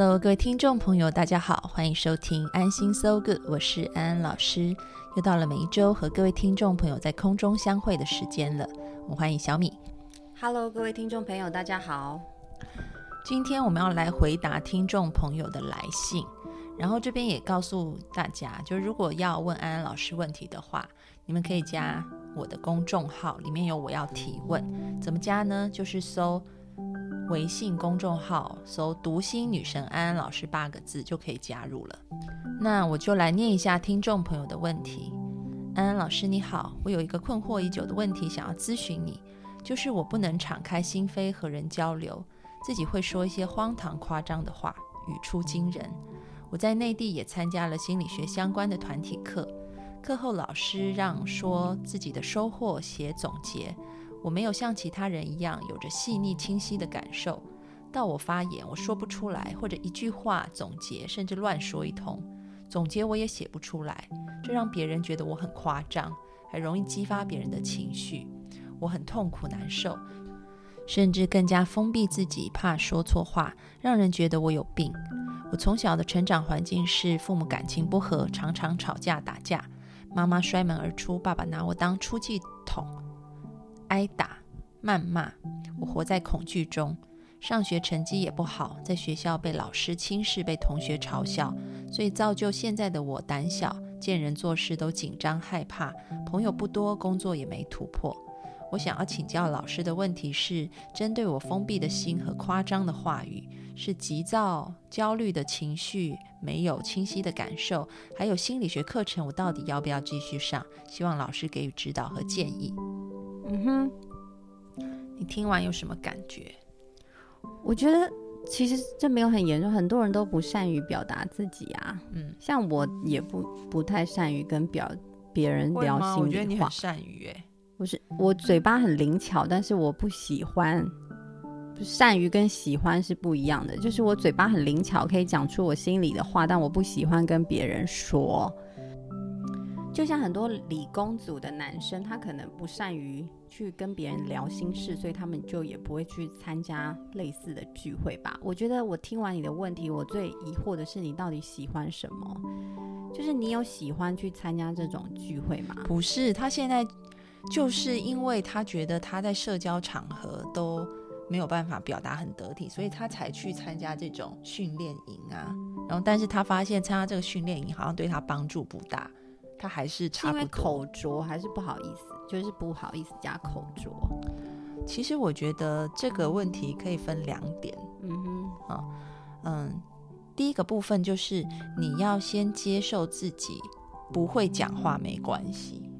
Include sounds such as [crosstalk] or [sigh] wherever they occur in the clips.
Hello，各位听众朋友，大家好，欢迎收听安心 So Good，我是安安老师。又到了每一周和各位听众朋友在空中相会的时间了，我们欢迎小米。Hello，各位听众朋友，大家好。今天我们要来回答听众朋友的来信，然后这边也告诉大家，就如果要问安安老师问题的话，你们可以加我的公众号，里面有我要提问，怎么加呢？就是搜。微信公众号搜“读心女神安安老师”八个字就可以加入了。那我就来念一下听众朋友的问题。安安老师你好，我有一个困惑已久的问题想要咨询你，就是我不能敞开心扉和人交流，自己会说一些荒唐夸张的话，语出惊人。我在内地也参加了心理学相关的团体课，课后老师让说自己的收获，写总结。我没有像其他人一样有着细腻清晰的感受，到我发言我说不出来，或者一句话总结，甚至乱说一通，总结我也写不出来，这让别人觉得我很夸张，还容易激发别人的情绪，我很痛苦难受，甚至更加封闭自己，怕说错话，让人觉得我有病。我从小的成长环境是父母感情不和，常常吵架打架，妈妈摔门而出，爸爸拿我当出气筒。挨打、谩骂，我活在恐惧中。上学成绩也不好，在学校被老师轻视，被同学嘲笑，所以造就现在的我胆小，见人做事都紧张害怕，朋友不多，工作也没突破。我想要请教老师的问题是：针对我封闭的心和夸张的话语，是急躁、焦虑的情绪，没有清晰的感受，还有心理学课程，我到底要不要继续上？希望老师给予指导和建议。嗯哼，你听完有什么感觉？我觉得其实这没有很严重，很多人都不善于表达自己啊。嗯，像我也不不太善于跟表别人聊心里话。我觉得你很善于哎，我是我嘴巴很灵巧，但是我不喜欢。善于跟喜欢是不一样的，就是我嘴巴很灵巧，可以讲出我心里的话，但我不喜欢跟别人说。就像很多理工组的男生，他可能不善于去跟别人聊心事，所以他们就也不会去参加类似的聚会吧。我觉得我听完你的问题，我最疑惑的是你到底喜欢什么？就是你有喜欢去参加这种聚会吗？不是，他现在就是因为他觉得他在社交场合都没有办法表达很得体，所以他才去参加这种训练营啊。然后，但是他发现参加这个训练营好像对他帮助不大。他还是差不多，口拙还是不好意思，就是不好意思加口拙。其实我觉得这个问题可以分两点，嗯哼，啊，嗯，第一个部分就是你要先接受自己不会讲话没关系，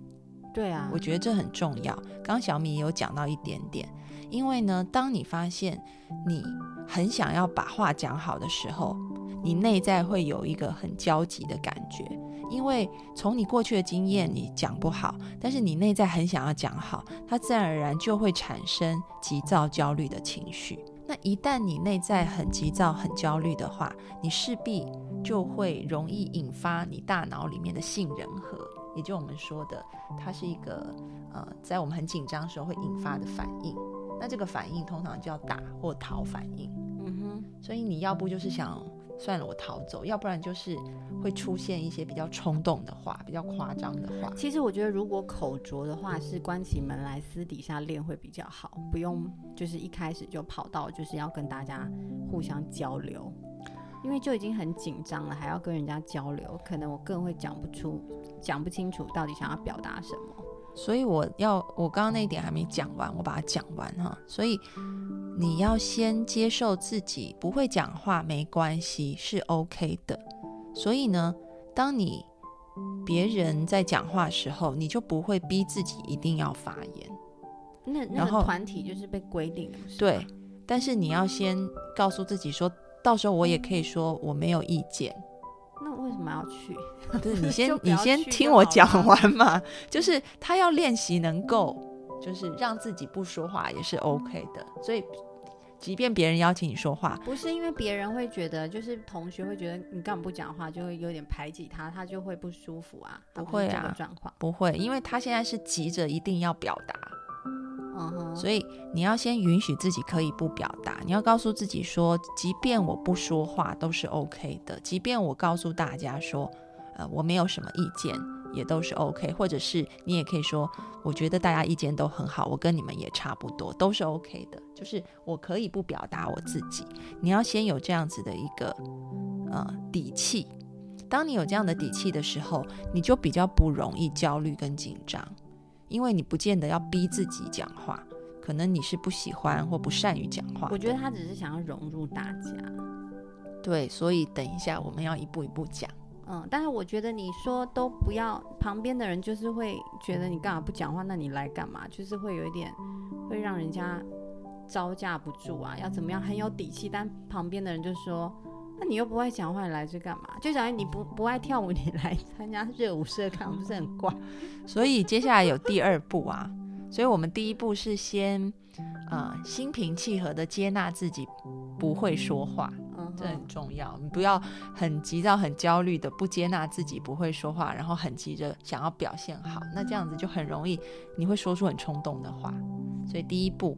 对啊，我觉得这很重要。刚小米也有讲到一点点，因为呢，当你发现你很想要把话讲好的时候，你内在会有一个很焦急的感觉。因为从你过去的经验，你讲不好，但是你内在很想要讲好，它自然而然就会产生急躁、焦虑的情绪。那一旦你内在很急躁、很焦虑的话，你势必就会容易引发你大脑里面的杏仁核，也就我们说的，它是一个呃，在我们很紧张的时候会引发的反应。那这个反应通常叫打或逃反应。嗯哼，所以你要不就是想。算了，我逃走，要不然就是会出现一些比较冲动的话，比较夸张的话。其实我觉得，如果口拙的话，是关起门来私底下练会比较好，不用就是一开始就跑到就是要跟大家互相交流，因为就已经很紧张了，还要跟人家交流，可能我更会讲不出、讲不清楚到底想要表达什么。所以我要，我刚刚那一点还没讲完，我把它讲完哈。所以你要先接受自己不会讲话没关系，是 OK 的。所以呢，当你别人在讲话时候，你就不会逼自己一定要发言。那那个团体就是被规定了，对。但是你要先告诉自己说，到时候我也可以说我没有意见。那为什么要去？对，你 [laughs] 先你先听我讲完嘛。[laughs] 就是他要练习能够，就是让自己不说话也是 OK 的。所以，即便别人邀请你说话，不是因为别人会觉得，就是同学会觉得你干嘛不讲话，就会有点排挤他，他就会不舒服啊。不会啊状况。不会，因为他现在是急着一定要表达，嗯哼，所以你要先允许自己可以不表达。你要告诉自己说，即便我不说话都是 OK 的，即便我告诉大家说，呃，我没有什么意见。也都是 OK，或者是你也可以说，我觉得大家意见都很好，我跟你们也差不多，都是 OK 的。就是我可以不表达我自己，你要先有这样子的一个呃底气。当你有这样的底气的时候，你就比较不容易焦虑跟紧张，因为你不见得要逼自己讲话，可能你是不喜欢或不善于讲话。我觉得他只是想要融入大家。对，所以等一下我们要一步一步讲。嗯，但是我觉得你说都不要，旁边的人就是会觉得你干嘛不讲话，那你来干嘛？就是会有一点会让人家招架不住啊，要怎么样很有底气，但旁边的人就说，那你又不爱讲话，你来这干嘛？就假如你不不爱跳舞，你来参加热舞社看，不是很怪？[laughs] 所以接下来有第二步啊，所以我们第一步是先呃心平气和的接纳自己不会说话，这，很重要。你不要很急躁、很焦虑的不接纳自己不会说话，然后很急着想要表现好，那这样子就很容易你会说出很冲动的话。所以第一步，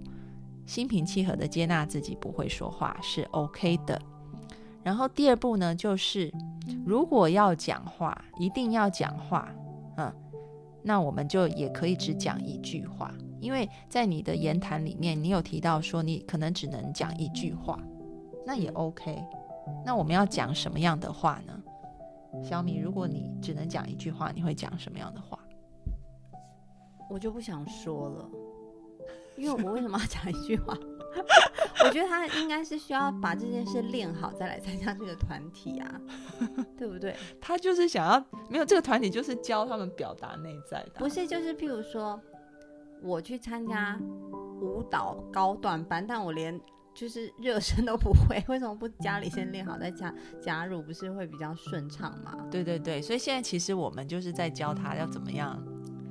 心平气和的接纳自己不会说话是 OK 的。然后第二步呢，就是如果要讲话，一定要讲话，嗯，那我们就也可以只讲一句话，因为在你的言谈里面，你有提到说你可能只能讲一句话，那也 OK。那我们要讲什么样的话呢？小米，如果你只能讲一句话，你会讲什么样的话？我就不想说了，因为我为什么要讲一句话？[laughs] 我觉得他应该是需要把这件事练好，再来参加这个团体啊，[laughs] 对不对？他就是想要没有这个团体，就是教他们表达内在的啊。不是，就是譬如说，我去参加舞蹈高段班，但我连就是热身都不会，[laughs] 为什么不家里先练好再加加入，不是会比较顺畅吗？对对对，所以现在其实我们就是在教他要怎么样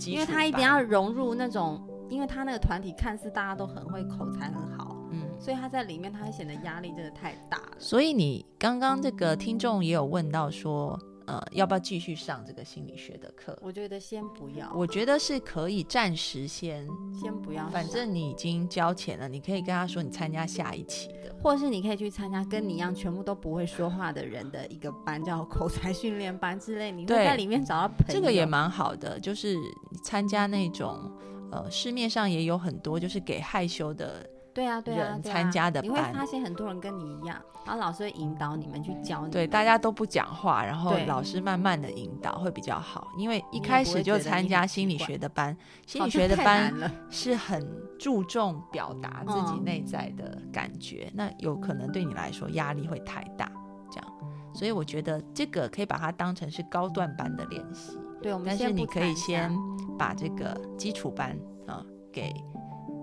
因为他一定要融入那种，因为他那个团体看似大家都很会口才很好，嗯。所以他在里面他会显得压力真的太大了。所以你刚刚这个听众也有问到说，呃，要不要继续上这个心理学的课？我觉得先不要，我觉得是可以暂时先，先不要，反正你已经交钱了，你可以跟他说你参加下一期的。或是你可以去参加跟你一样全部都不会说话的人的一个班，叫口才训练班之类，你会在里面找到朋友。这个也蛮好的，就是参加那种呃，市面上也有很多就是给害羞的，对啊，对啊，参加的你会班。发现很多人跟你一样，然后老师会引导你们去教你。对，大家都不讲话，然后老师慢慢的引导会比较好，因为一开始就参加心理学的班，心理学的班了。是很注重表达自己嗯。内在的感觉，那有可能对你来说压力会太大，这样，所以我觉得这个可以把它当成是高段班的练习，对，我们但是先你可以先把这个基础班啊、给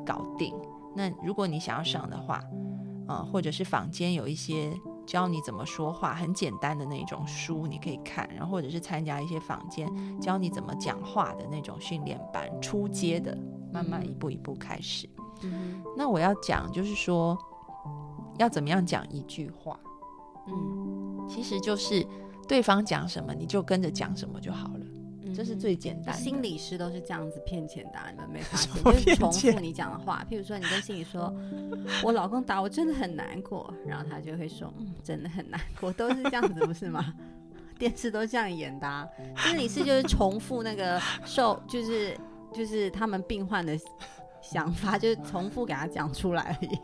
搞定。那如果你想要上的话，啊、或者是坊间有一些教你怎么说话很简单的那种书，你可以看，然后或者是参加一些坊间教你怎么讲话的那种训练班，初阶的，慢慢一步一步开始。嗯那我要讲就是说，要怎么样讲一句话，嗯。其实就是对方讲什么你就跟着讲什么就好了，嗯这是最简单的。心理师都是这样子骗钱的、啊，你们没发现？就是重复你讲的话，譬如说你跟心理说：“我老公打我，真的很难过。”然后他就会说：“嗯，真的很难过。”都是这样子，不是吗？[laughs] 电视都这样演的、啊。心理师就是重复那个受，就是就是他们病患的想法，就是重复给他讲出来而已，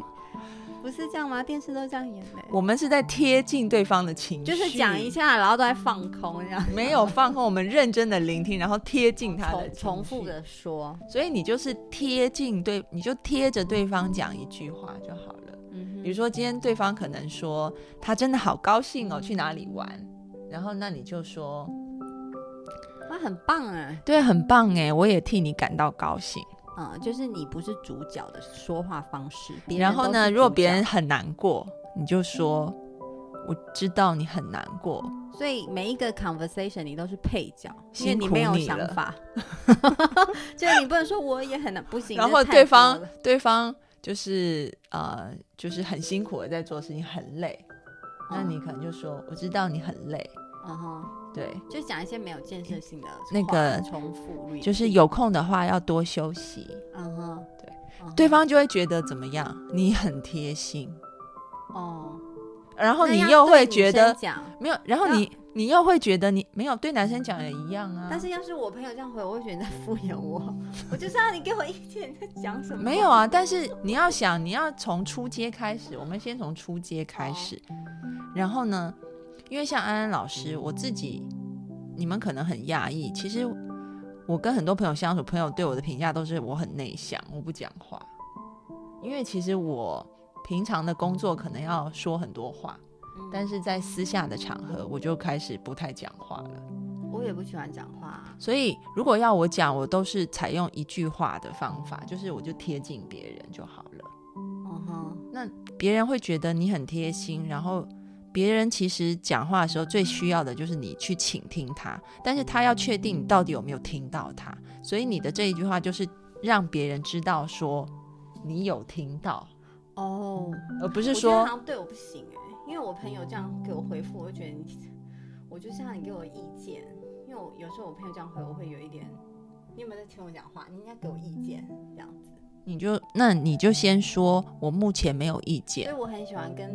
不是这样吗？电视都这样演的、我们是在贴近对方的情绪，就是讲一下，然后都在放空这样。[laughs] 没有放空，我们认真的聆听，然后贴近他的重重复，的说，所以你就是贴近对，你就贴着对方讲一句话就好了。嗯比如说今天对方可能说他真的好高兴哦，去哪里玩，然后那你就说哇，很棒哎，对，很棒哎，我也替你感到高兴。嗯，就是你不是主角的说话方式。然后呢，如果别人很难过，你就说我知道你很难过，所以每一个 conversation 你都是配角，因为你没有想法，[laughs] 就是你不能说我也很难，不行。然后对方对方就是呃就是很辛苦的在做事情，很累，那嗯你可能就说我知道你很累，嗯哼，对，就讲一些没有建设性的那个重复 repeat，就是有空的话要多休息，嗯哼，对对方就会觉得怎么样，你很贴心，哦，然后你又会觉得讲，没有，然后你你又会觉得你没有对男生讲也一样啊，但是要是我朋友这样回，我会觉得你在敷衍我，[laughs] 我就是要你给我意见，你在讲什么？没有啊，但是你要想，你要从初阶开始，我们先从初阶开始，然后呢，因为像安安老师，我自己，你们可能很讶异，其实我跟很多朋友相处，朋友对我的评价都是我很内向，我不讲话，因为其实我平常的工作可能要说很多话，嗯，但是在私下的场合，我就开始不太讲话了。我也不喜欢讲话啊，所以如果要我讲，我都是采用一句话的方法，就是我就贴近别人就好了。嗯哼，那别人会觉得你很贴心，然后别人其实讲话的时候最需要的就是你去倾听他，但是他要确定你到底有没有听到他，所以你的这一句话就是让别人知道说你有听到，哦，而不是说对我不行哎、因为我朋友这样给我回复，我就觉得你，我就像你给我意见，因为我有时候我朋友这样回，我会有一点，你有没有在听我讲话？你应该给我意见这样子。你就那你就先说我目前没有意见所以，我很喜欢跟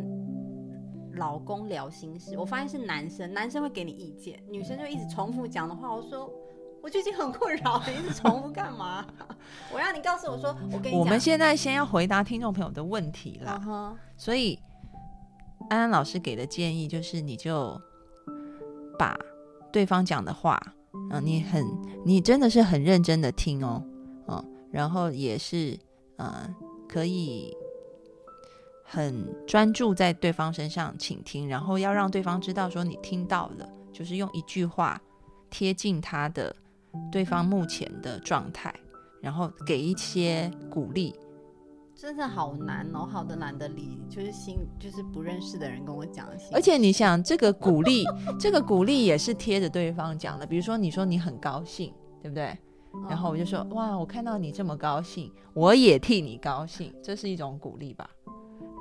老公聊心事。我发现是男生，男生会给你意见，女生就一直重复讲的话。我说我最近很困扰，你一直重复干嘛？[laughs] 我让你告诉我说，我跟你讲，我们现在先要回答听众朋友的问题啦嗯。哼，所以安安老师给的建议就是，你就把对方讲的话，嗯、你很你真的是很认真的听哦，嗯，然后也是呃可以很专注在对方身上倾听，然后要让对方知道说你听到了，就是用一句话贴近他的对方目前的状态，然后给一些鼓励，真的好难哦，好的懒得理，就是新就是不认识的人跟我讲而且你想，这个鼓励，[laughs] 这个鼓励也是贴着对方讲的。比如说，你说你很高兴，对不对？嗯然后我就说，哇，我看到你这么高兴，我也替你高兴，这是一种鼓励吧？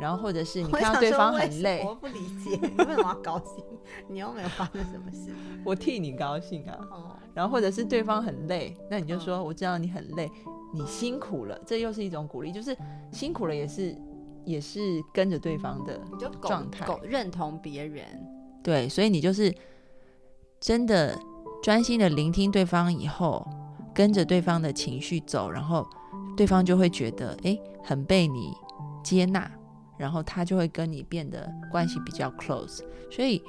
然后或者是你看到对方很累，我不理解你为什么要高兴？你又没有发生什么事我替你高兴啊。哦。然后或者是对方很累，那你就嗯说，我知道你很累，你辛苦了，这又是一种鼓励，就是辛苦了也是也是跟着对方的状态狗认同别人，对，所以你就是真的专心的聆听对方以后，跟着对方的情绪走，然后对方就会觉得诶很被你接纳，然后他就会跟你变得关系比较 close。所以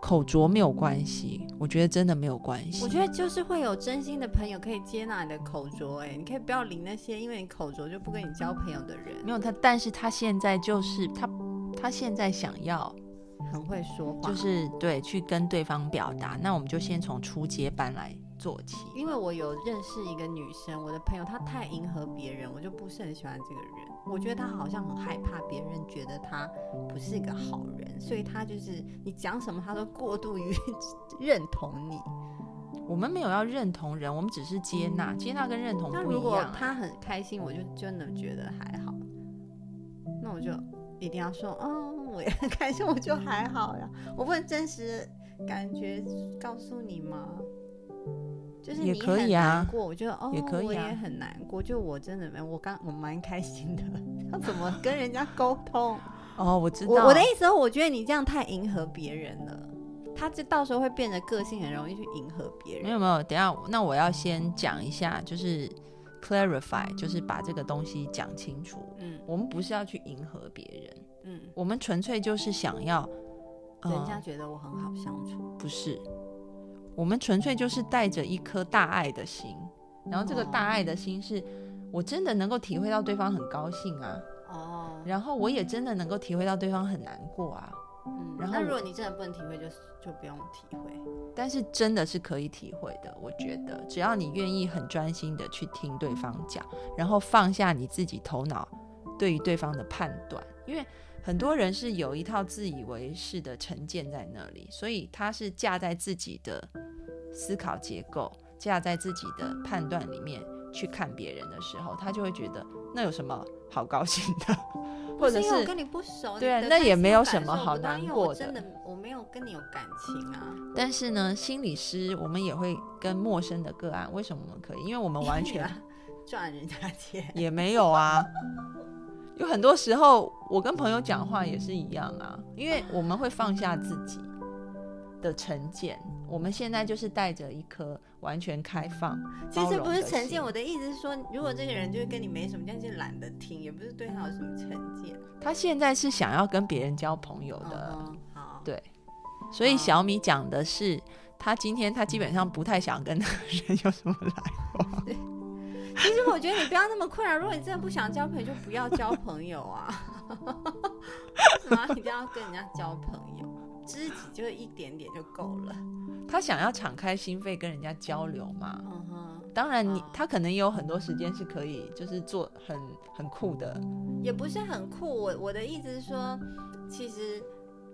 口拙没有关系，我觉得真的没有关系。我觉得就是会有真心的朋友可以接纳你的口拙，哎，你可以不要理那些因为你口拙就不跟你交朋友的人，没有他，但是他现在就是他，他现在想要很会说话，就是对去跟对方表达，那我们就先从初阶班来做起。因为我有认识一个女生，我的朋友她太迎合别人，我就不是很喜欢这个人。我觉得她好像很害怕别人觉得她不是一个好人，所以她就是你讲什么，她都过度于 [laughs] 认同你。我们没有要认同人，我们只是接纳，接纳跟认同如果不一样啊。她很开心，我就真的觉得还好。那我就一定要说，嗯，我也很开心，我就还好呀。我不能真实感觉告诉你吗？就是也你很可以啊难过，我觉得哦，也可以啊我也很难过。就我真的没有，我刚我蛮开心的，要怎么跟人家沟通？[laughs] 哦，我知道。我我的意思是，我觉得你这样太迎合别人了，他这到时候会变得个性很容易去迎合别人。没有没有，等下那我要先讲一下，就是 clarify，就是把这个东西讲清楚。嗯我们不是要去迎合别人，嗯，我们纯粹就是想要，呃人家觉得我很好相处。不是，我们纯粹就是带着一颗大爱的心，然后这个大爱的心是我真的能够体会到对方很高兴啊，哦，然后我也真的能够体会到对方很难过啊，嗯，然后那如果你真的不能体会，就就不用体会。但是真的是可以体会的，我觉得只要你愿意很专心的去听对方讲，然后放下你自己头脑对于对方的判断，因为很多人是有一套自以为是的成见在那里，所以他是架在自己的思考结构、架在自己的判断里面去看别人的时候，他就会觉得那有什么好高兴的，或者是因为我跟你不熟，对啊那也没有什么好难过真的我没有跟你有感情啊，但是呢，心理师我们也会跟陌生的个案，为什么我们可以？因为我们完全赚人家钱。也没有啊。有很多时候，我跟朋友讲话也是一样啊，因为我们会放下自己的成见。我们现在就是带着一颗完全开放、其实不是成见，我的意思是说，如果这个人就是跟你没什么，但是懒得听，也不是对他有什么成见他现在是想要跟别人交朋友的，对所以小米讲的是，他今天他基本上不太想跟那个人有什么来往。[laughs] 其实我觉得你不要那么困扰，如果你真的不想交朋友，就不要交朋友啊。[laughs] 为什么一定要跟人家交朋友？知己就一点点就够了。他想要敞开心扉跟人家交流嘛。嗯哼，当然你，哦他可能也有很多时间是可以，就是做很很酷的。也不是很酷。我我的意思是说，其实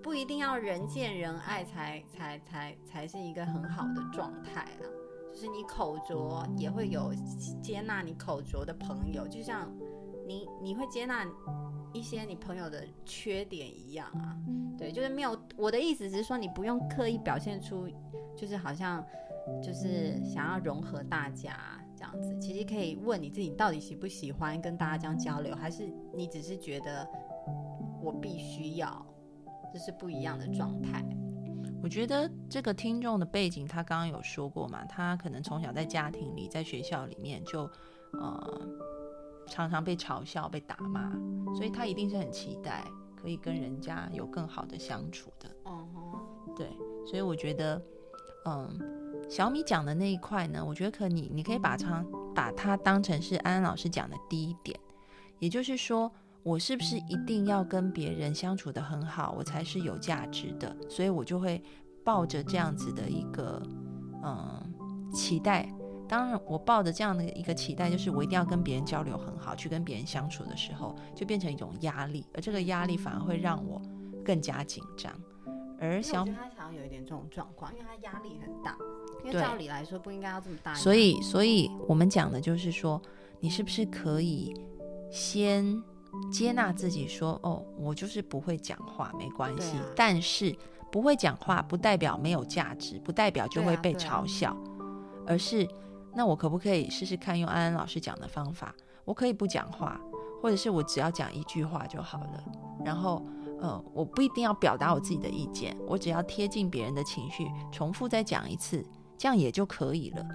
不一定要人见人爱才才才才是一个很好的状态啦。就是你口拙也会有接纳你口拙的朋友，就像你你会接纳一些你朋友的缺点一样啊。对，就是没有我的意思，只是说你不用刻意表现出，就是好像就是想要融合大家这样子。其实可以问你自己，到底喜不喜欢跟大家这样交流，还是你只是觉得我必须要，这是不一样的状态。我觉得这个听众的背景，他刚刚有说过嘛，他可能从小在家庭里，在学校里面就呃常常被嘲笑、被打骂，所以他一定是很期待可以跟人家有更好的相处的。嗯哼，对，所以我觉得，嗯，小米讲的那一块呢，我觉得可你你可以把它把它当成是安安老师讲的第一点，也就是说，我是不是一定要跟别人相处的很好，我才是有价值的？所以我就会抱着这样子的一个嗯期待。当然，我抱着这样的一个期待，就是我一定要跟别人交流很好，去跟别人相处的时候，就变成一种压力，而这个压力反而会让我更加紧张。而小我觉得他想要有一点这种状况，因为他压力很大。因为照理来说不应该要这么大，所以，所以我们讲的就是说，你是不是可以先接纳自己说，哦，我就是不会讲话，没关系。啊但是不会讲话不代表没有价值，不代表就会被对啊啊嘲笑，而是那我可不可以试试看用安安老师讲的方法？我可以不讲话，或者是我只要讲一句话就好了。然后，呃，我不一定要表达我自己的意见，我只要贴近别人的情绪，重复再讲一次，这样也就可以了。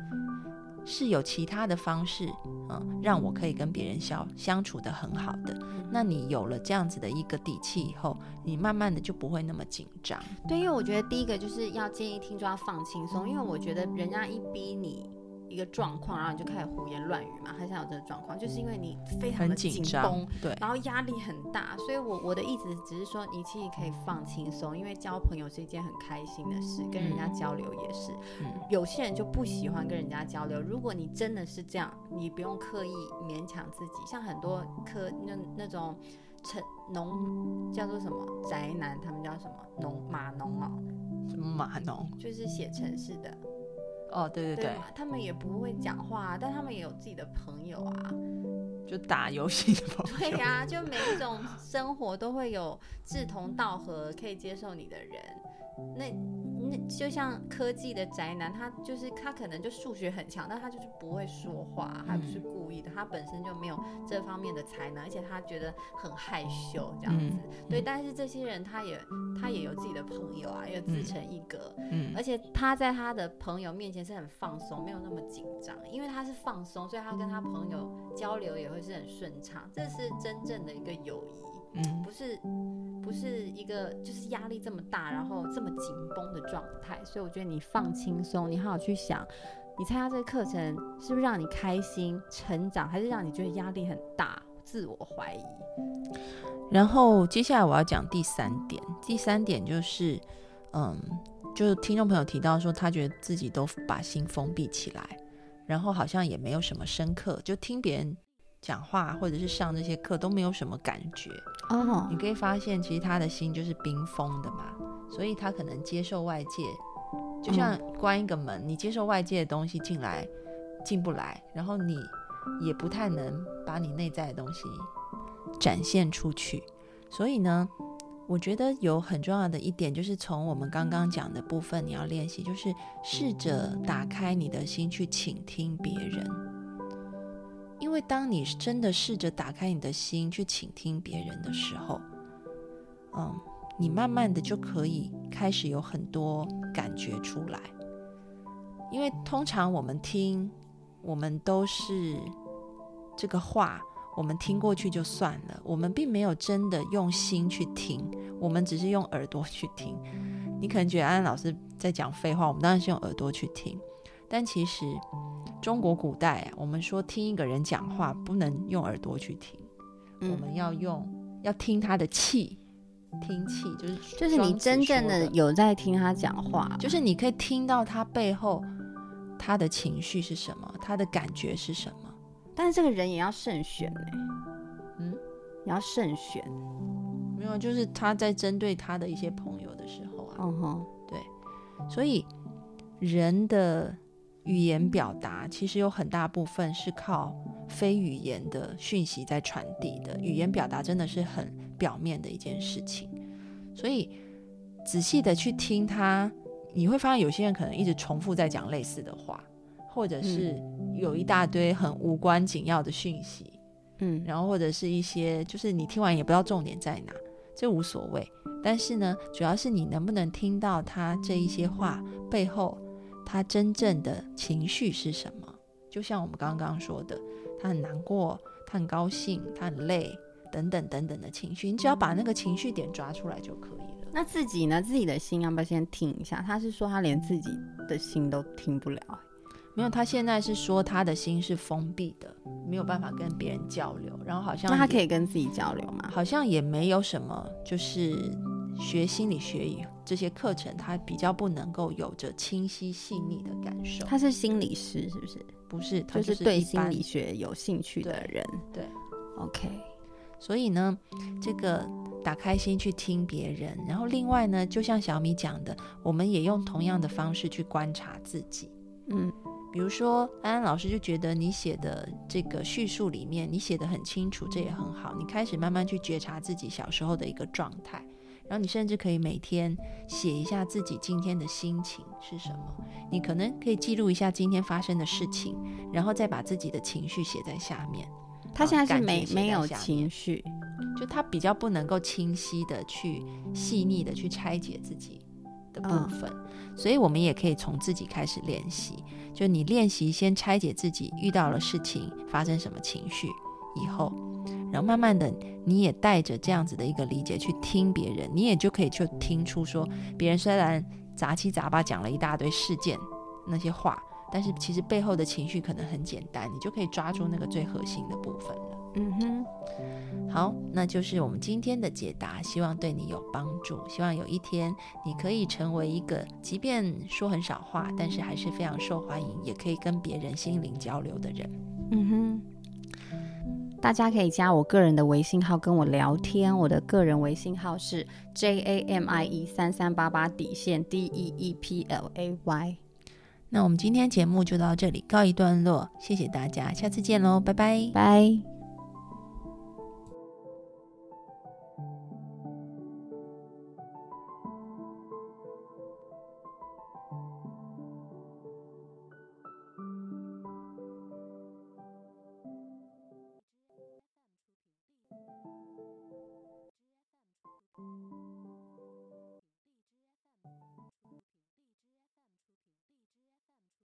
是有其他的方式，嗯，让我可以跟别人相相处的很好的。那你有了这样子的一个底气以后，你慢慢的就不会那么紧张。对，因为我觉得第一个就是要建议听众要放轻松，因为我觉得人家一逼你一个状况，然后你就开始胡言乱语嘛，很想有这个状况，就是因为你非常的紧绷，，对，然后压力很大，所以我我的意思只是说，你其实可以放轻松，因为交朋友是一件很开心的事，跟人家交流也是。嗯有些人就不喜欢跟人家交流，如果你真的是这样，你不用刻意勉强自己，像很多科那那种城农叫做什么宅男，他们叫什么农码农哦，什么码农？就是写城市的，哦，对对对，嘛，他们也不会讲话、啊，但他们也有自己的朋友啊。就打游戏的朋友。对呀、就每一种生活都会有志同道合、可以接受你的人。那那就像科技的宅男，他就是他可能就数学很强，但他就是不会说话，他不是故意的，他本身就没有这方面的才能，而且他觉得很害羞这样子。对，但是这些人他也他也有自己的朋友啊，也自成一格。嗯而且他在他的朋友面前是很放松，没有那么紧张，因为他是放松，所以他跟他朋友交流也会是很顺畅，这是真正的一个友谊，嗯不是不是一个就是压力这么大，然后这么紧绷的状态。所以我觉得你放轻松，你好好去想，你参加这个课程是不是让你开心、成长，还是让你觉得压力很大？自我怀疑。然后接下来我要讲第三点，第三点就是，嗯，就是听众朋友提到说，他觉得自己都把心封闭起来，然后好像也没有什么深刻，就听别人讲话或者是上这些课都没有什么感觉。哦你可以发现，其实他的心就是冰封的嘛，所以他可能接受外界，就像关一个门，你接受外界的东西进来进不来，然后你也不太能把你内在的东西展现出去。所以呢，我觉得有很重要的一点就是从我们刚刚讲的部分，你要练习，就是试着打开你的心去倾听别人。因为当你真的试着打开你的心去倾听别人的时候，嗯，你慢慢的就可以开始有很多感觉出来。因为通常我们听，我们都是这个话，我们听过去就算了，我们并没有真的用心去听，我们只是用耳朵去听。你可能觉得安安老师在讲废话，我们当然是用耳朵去听，但其实中国古代啊，我们说听一个人讲话不能用耳朵去听，我嗯，们要用要听他的气，听气就是就是你真正的，有在听他讲话，就是你可以听到他背后他的情绪是什么，他的感觉是什么。但是这个人也要慎选呢，嗯，也要慎选。没有，就是他在针对他的一些朋友的时候啊，嗯哼，对。所以人的语言表达其实有很大部分是靠非语言的讯息在传递的。语言表达真的是很表面的一件事情，所以仔细的去听他，你会发现有些人可能一直重复在讲类似的话，或者是有一大堆很无关紧要的讯息，嗯，然后或者是一些就是你听完也不知道重点在哪，这无所谓。但是呢，主要是你能不能听到他这一些话背后，他真正的情绪是什么？就像我们刚刚说的，他很难过，他很高兴，他很累，等等等等的情绪，你只要把那个情绪点抓出来就可以了。那自己呢？自己的心要不要先听一下？他是说他连自己的心都听不了。没有，他现在是说他的心是封闭的，没有办法跟别人交流，然后好像那他可以跟自己交流吗？好像也没有什么，就是学心理学与这些课程，他比较不能够有着清晰细腻的感受。他是心理师是不是？不是，他就是是对心理学有兴趣的人。对，OK，所以呢，这个打开心去听别人，然后另外呢，就像小米讲的，我们也用同样的方式去观察自己。嗯比如说，安安老师就觉得你写的这个叙述里面，你写的很清楚，这也很好。你开始慢慢去觉察自己小时候的一个状态，然后你甚至可以每天写一下自己今天的心情是什么。你可能可以记录一下今天发生的事情，然后再把自己的情绪写在下面。他现在是没没有情绪，就他比较不能够清晰的去细腻的去拆解自己的部嗯分，所以我们也可以从自己开始练习。就你练习先拆解自己遇到了事情发生什么情绪以后，然后慢慢的你也带着这样子的一个理解去听别人，你也就可以去听出说，别人虽然杂七杂八讲了一大堆事件那些话，但是其实背后的情绪可能很简单，你就可以抓住那个最核心的部分了。嗯哼，好，那就是我们今天的解答，希望对你有帮助。希望有一天你可以成为一个，即便说很少话，但是还是非常受欢迎，也可以跟别人心灵交流的人。嗯哼。大家可以加我个人的微信号跟我聊天，我的个人微信号是 J A M I E 三三八八底线 D E E P L A Y。那我们今天节目就到这里告一段落，谢谢大家，下次见喽，拜拜。拜。